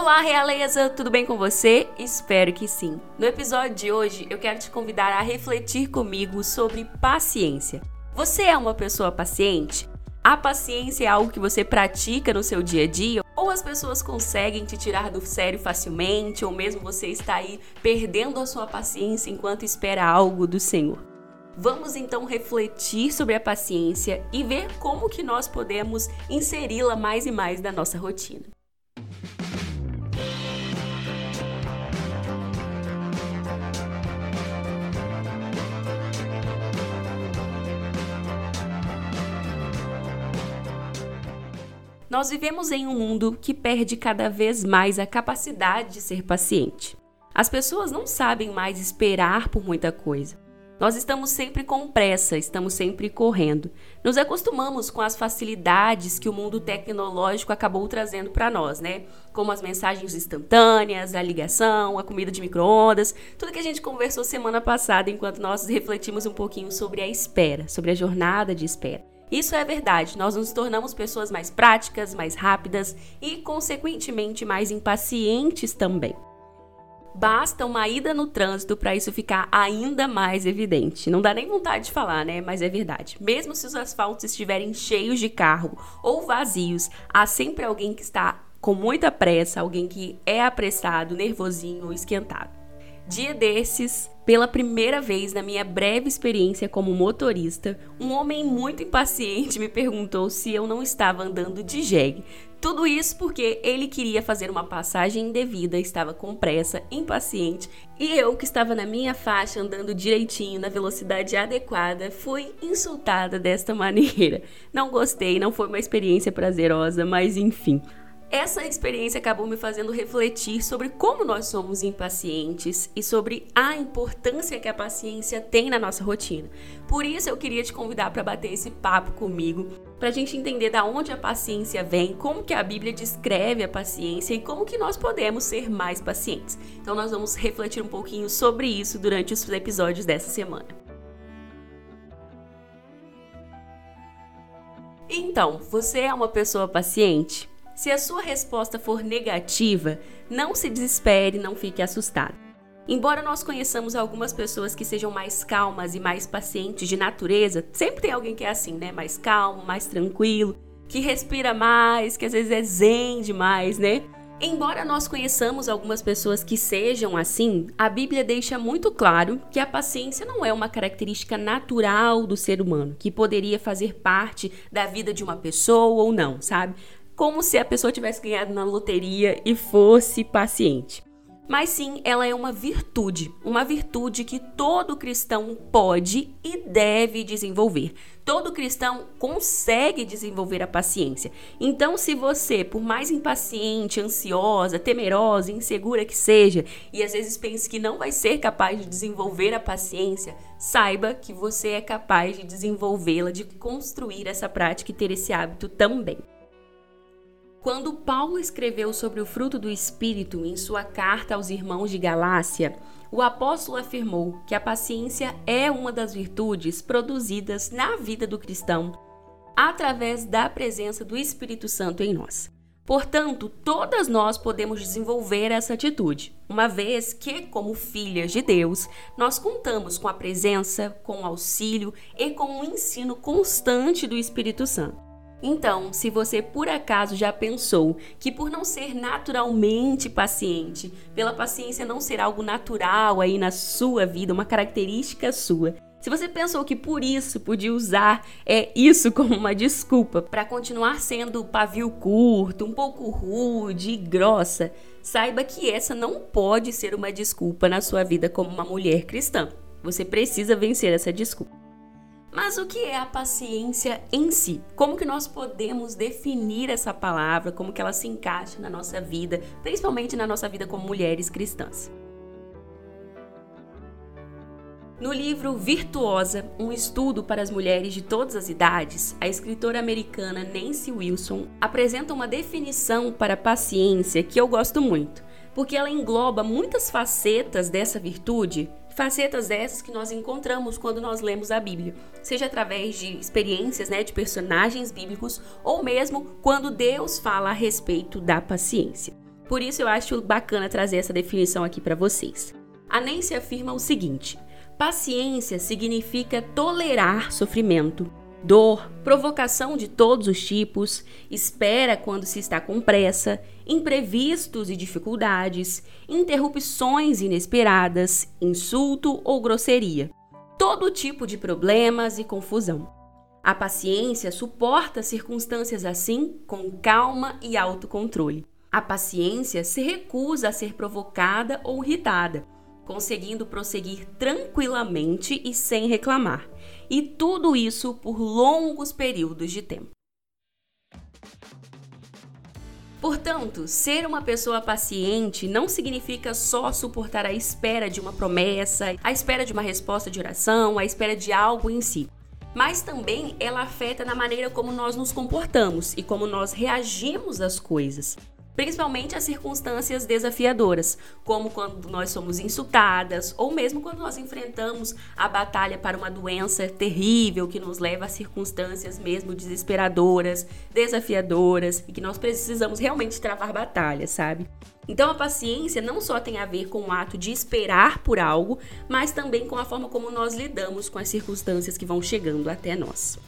Olá, realeza! Tudo bem com você? Espero que sim. No episódio de hoje, eu quero te convidar a refletir comigo sobre paciência. Você é uma pessoa paciente? A paciência é algo que você pratica no seu dia a dia? Ou as pessoas conseguem te tirar do sério facilmente, ou mesmo você está aí perdendo a sua paciência enquanto espera algo do Senhor? Vamos então refletir sobre a paciência e ver como que nós podemos inseri-la mais e mais na nossa rotina. Nós vivemos em um mundo que perde cada vez mais a capacidade de ser paciente. As pessoas não sabem mais esperar por muita coisa. Nós estamos sempre com pressa, estamos sempre correndo. Nos acostumamos com as facilidades que o mundo tecnológico acabou trazendo para nós, né? Como as mensagens instantâneas, a ligação, a comida de micro-ondas, tudo que a gente conversou semana passada enquanto nós refletimos um pouquinho sobre a espera, sobre a jornada de espera. Isso é verdade, nós nos tornamos pessoas mais práticas, mais rápidas e, consequentemente, mais impacientes também. Basta uma ida no trânsito para isso ficar ainda mais evidente. Não dá nem vontade de falar, né? Mas é verdade. Mesmo se os asfaltos estiverem cheios de carro ou vazios, há sempre alguém que está com muita pressa, alguém que é apressado, nervosinho ou esquentado. Dia desses, pela primeira vez na minha breve experiência como motorista, um homem muito impaciente me perguntou se eu não estava andando de jegue. Tudo isso porque ele queria fazer uma passagem indevida, estava com pressa, impaciente, e eu, que estava na minha faixa andando direitinho, na velocidade adequada, fui insultada desta maneira. Não gostei, não foi uma experiência prazerosa, mas enfim. Essa experiência acabou me fazendo refletir sobre como nós somos impacientes e sobre a importância que a paciência tem na nossa rotina. Por isso eu queria te convidar para bater esse papo comigo, para a gente entender da onde a paciência vem, como que a Bíblia descreve a paciência e como que nós podemos ser mais pacientes. Então nós vamos refletir um pouquinho sobre isso durante os episódios dessa semana. Então, você é uma pessoa paciente? Se a sua resposta for negativa, não se desespere, não fique assustado. Embora nós conheçamos algumas pessoas que sejam mais calmas e mais pacientes de natureza, sempre tem alguém que é assim, né? Mais calmo, mais tranquilo, que respira mais, que às vezes é zen demais, né? Embora nós conheçamos algumas pessoas que sejam assim, a Bíblia deixa muito claro que a paciência não é uma característica natural do ser humano, que poderia fazer parte da vida de uma pessoa ou não, sabe? Como se a pessoa tivesse ganhado na loteria e fosse paciente. Mas sim, ela é uma virtude, uma virtude que todo cristão pode e deve desenvolver. Todo cristão consegue desenvolver a paciência. Então, se você, por mais impaciente, ansiosa, temerosa, insegura que seja, e às vezes pense que não vai ser capaz de desenvolver a paciência, saiba que você é capaz de desenvolvê-la, de construir essa prática e ter esse hábito também. Quando Paulo escreveu sobre o fruto do Espírito em sua carta aos irmãos de Galácia, o apóstolo afirmou que a paciência é uma das virtudes produzidas na vida do cristão através da presença do Espírito Santo em nós. Portanto, todas nós podemos desenvolver essa atitude, uma vez que, como filhas de Deus, nós contamos com a presença, com o auxílio e com o ensino constante do Espírito Santo. Então, se você por acaso já pensou que por não ser naturalmente paciente, pela paciência não ser algo natural aí na sua vida, uma característica sua, se você pensou que por isso podia usar é isso como uma desculpa para continuar sendo pavio curto, um pouco rude e grossa, saiba que essa não pode ser uma desculpa na sua vida como uma mulher cristã. Você precisa vencer essa desculpa. Mas o que é a paciência em si? Como que nós podemos definir essa palavra, como que ela se encaixa na nossa vida, principalmente na nossa vida como mulheres cristãs? No livro Virtuosa, um estudo para as mulheres de todas as idades, a escritora americana Nancy Wilson apresenta uma definição para paciência que eu gosto muito, porque ela engloba muitas facetas dessa virtude Facetas essas que nós encontramos quando nós lemos a Bíblia, seja através de experiências né, de personagens bíblicos ou mesmo quando Deus fala a respeito da paciência. Por isso eu acho bacana trazer essa definição aqui para vocês. A Nancy afirma o seguinte: paciência significa tolerar sofrimento, dor, provocação de todos os tipos, espera quando se está com pressa, imprevistos e dificuldades, interrupções inesperadas, insulto ou grosseria, todo tipo de problemas e confusão. A paciência suporta circunstâncias assim com calma e autocontrole. A paciência se recusa a ser provocada ou irritada, conseguindo prosseguir tranquilamente e sem reclamar e tudo isso por longos períodos de tempo. Portanto, ser uma pessoa paciente não significa só suportar a espera de uma promessa, a espera de uma resposta de oração, a espera de algo em si. Mas também ela afeta na maneira como nós nos comportamos e como nós reagimos às coisas principalmente as circunstâncias desafiadoras, como quando nós somos insultadas ou mesmo quando nós enfrentamos a batalha para uma doença terrível que nos leva a circunstâncias mesmo desesperadoras, desafiadoras e que nós precisamos realmente travar batalha, sabe? Então a paciência não só tem a ver com o ato de esperar por algo, mas também com a forma como nós lidamos com as circunstâncias que vão chegando até nós.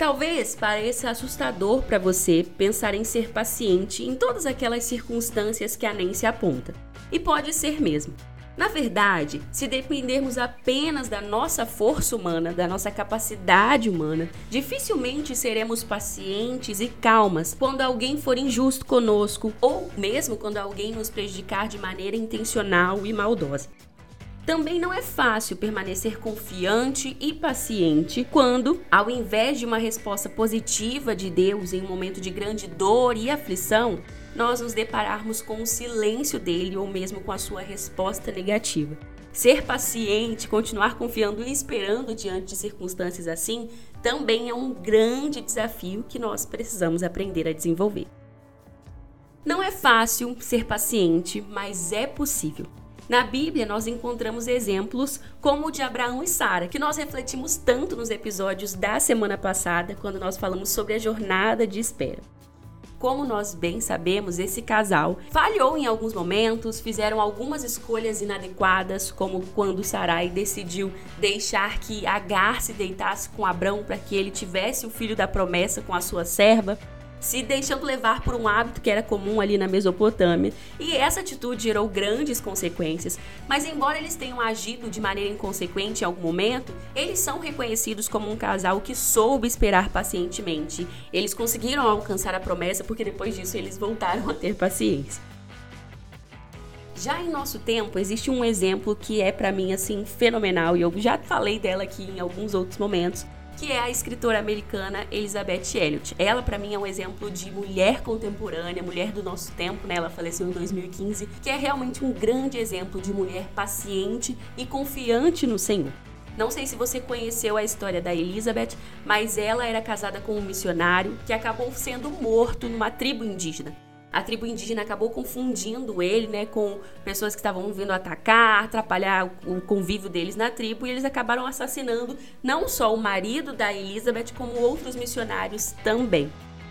Talvez pareça assustador para você pensar em ser paciente em todas aquelas circunstâncias que a Nancy aponta. E pode ser mesmo. Na verdade, se dependermos apenas da nossa força humana, da nossa capacidade humana, dificilmente seremos pacientes e calmas quando alguém for injusto conosco ou mesmo quando alguém nos prejudicar de maneira intencional e maldosa. Também não é fácil permanecer confiante e paciente quando, ao invés de uma resposta positiva de Deus em um momento de grande dor e aflição, nós nos depararmos com o silêncio dele ou mesmo com a sua resposta negativa. Ser paciente, continuar confiando e esperando diante de circunstâncias assim, também é um grande desafio que nós precisamos aprender a desenvolver. Não é fácil ser paciente, mas é possível. Na Bíblia, nós encontramos exemplos como o de Abraão e Sara, que nós refletimos tanto nos episódios da semana passada, quando nós falamos sobre a jornada de espera. Como nós bem sabemos, esse casal falhou em alguns momentos, fizeram algumas escolhas inadequadas, como quando Sarai decidiu deixar que Agar se deitasse com Abraão para que ele tivesse o filho da promessa com a sua serva se deixando levar por um hábito que era comum ali na Mesopotâmia, e essa atitude gerou grandes consequências. Mas, embora eles tenham agido de maneira inconsequente em algum momento, eles são reconhecidos como um casal que soube esperar pacientemente. Eles conseguiram alcançar a promessa porque depois disso eles voltaram a ter paciência. Já em nosso tempo, existe um exemplo que é para mim assim fenomenal e eu já falei dela aqui em alguns outros momentos, que é a escritora americana Elizabeth Elliot. Ela, para mim, é um exemplo de mulher contemporânea, mulher do nosso tempo, né? Ela faleceu em 2015, que é realmente um grande exemplo de mulher paciente e confiante no Senhor. Não sei se você conheceu a história da Elizabeth, mas ela era casada com um missionário que acabou sendo morto numa tribo indígena a tribo indígena acabou confundindo ele, né, com pessoas que estavam vindo atacar, atrapalhar o convívio deles na tribo, e eles acabaram assassinando não só o marido da Elizabeth, como outros missionários também.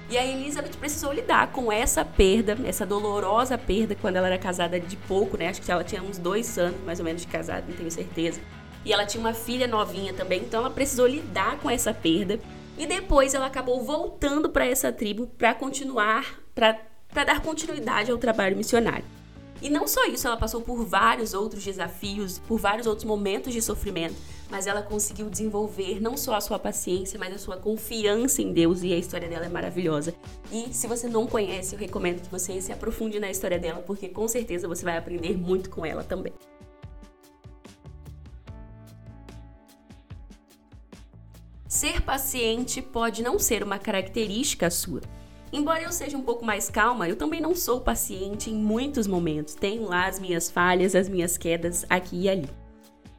E a Elizabeth precisou lidar com essa perda, essa dolorosa perda, quando ela era casada de pouco, né? Acho que ela tinha uns dois anos mais ou menos de casada, não tenho certeza. E ela tinha uma filha novinha também, então ela precisou lidar com essa perda. E depois ela acabou voltando para essa tribo para continuar, para para dar continuidade ao trabalho missionário. E não só isso, ela passou por vários outros desafios, por vários outros momentos de sofrimento, mas ela conseguiu desenvolver não só a sua paciência, mas a sua confiança em Deus e a história dela é maravilhosa. E se você não conhece, eu recomendo que você se aprofunde na história dela, porque com certeza você vai aprender muito com ela também. Ser paciente pode não ser uma característica sua, Embora eu seja um pouco mais calma, eu também não sou paciente em muitos momentos. Tenho lá as minhas falhas, as minhas quedas aqui e ali.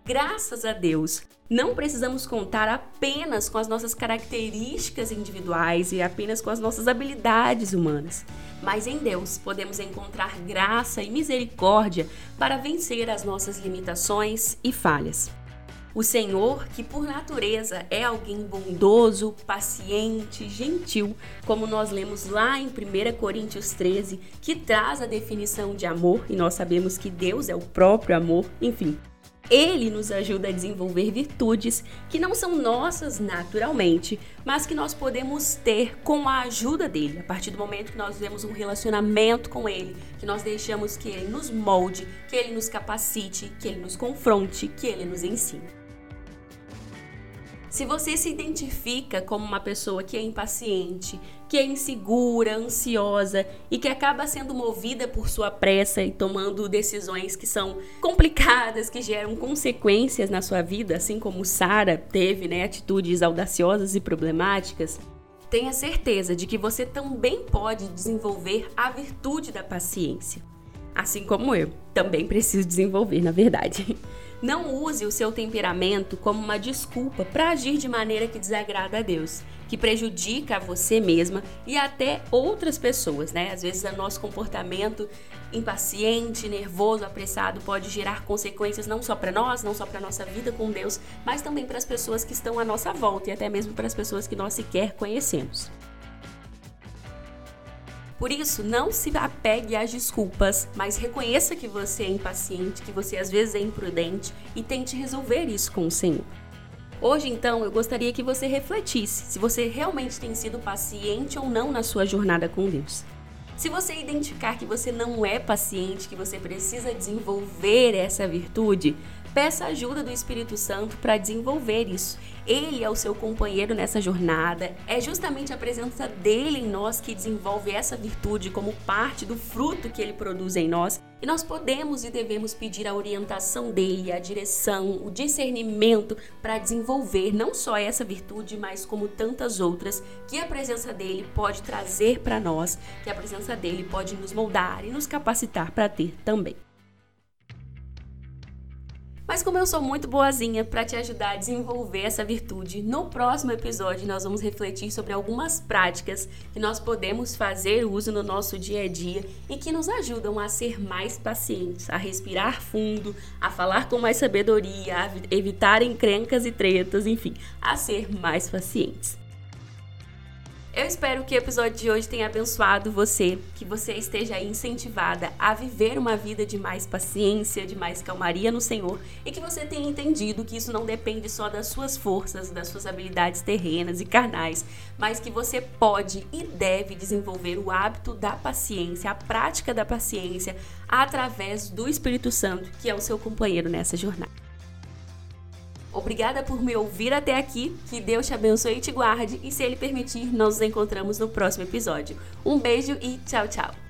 Graças a Deus, não precisamos contar apenas com as nossas características individuais e apenas com as nossas habilidades humanas. Mas em Deus podemos encontrar graça e misericórdia para vencer as nossas limitações e falhas. O Senhor, que por natureza é alguém bondoso, paciente, gentil, como nós lemos lá em 1 Coríntios 13, que traz a definição de amor, e nós sabemos que Deus é o próprio amor, enfim. Ele nos ajuda a desenvolver virtudes que não são nossas naturalmente, mas que nós podemos ter com a ajuda dele. A partir do momento que nós vemos um relacionamento com ele, que nós deixamos que ele nos molde, que ele nos capacite, que ele nos confronte, que ele nos ensine. Se você se identifica como uma pessoa que é impaciente, que é insegura, ansiosa e que acaba sendo movida por sua pressa e tomando decisões que são complicadas, que geram consequências na sua vida, assim como Sara teve, né, atitudes audaciosas e problemáticas, tenha certeza de que você também pode desenvolver a virtude da paciência. Assim como eu, também preciso desenvolver, na verdade. Não use o seu temperamento como uma desculpa para agir de maneira que desagrada a Deus, que prejudica a você mesma e até outras pessoas, né? Às vezes o nosso comportamento impaciente, nervoso, apressado pode gerar consequências não só para nós, não só para nossa vida com Deus, mas também para as pessoas que estão à nossa volta e até mesmo para as pessoas que nós sequer conhecemos. Por isso, não se apegue às desculpas, mas reconheça que você é impaciente, que você às vezes é imprudente e tente resolver isso com o Senhor. Hoje, então, eu gostaria que você refletisse se você realmente tem sido paciente ou não na sua jornada com Deus. Se você identificar que você não é paciente, que você precisa desenvolver essa virtude, Peça ajuda do Espírito Santo para desenvolver isso. Ele é o seu companheiro nessa jornada. É justamente a presença dele em nós que desenvolve essa virtude como parte do fruto que ele produz em nós. E nós podemos e devemos pedir a orientação dele, a direção, o discernimento para desenvolver não só essa virtude, mas como tantas outras que a presença dele pode trazer para nós, que a presença dele pode nos moldar e nos capacitar para ter também. Mas como eu sou muito boazinha para te ajudar a desenvolver essa virtude, no próximo episódio nós vamos refletir sobre algumas práticas que nós podemos fazer uso no nosso dia a dia e que nos ajudam a ser mais pacientes, a respirar fundo, a falar com mais sabedoria, a evitar encrencas e tretas, enfim, a ser mais pacientes. Eu espero que o episódio de hoje tenha abençoado você, que você esteja incentivada a viver uma vida de mais paciência, de mais calmaria no Senhor e que você tenha entendido que isso não depende só das suas forças, das suas habilidades terrenas e carnais, mas que você pode e deve desenvolver o hábito da paciência, a prática da paciência através do Espírito Santo, que é o seu companheiro nessa jornada. Obrigada por me ouvir até aqui. Que Deus te abençoe e te guarde. E se Ele permitir, nós nos encontramos no próximo episódio. Um beijo e tchau, tchau.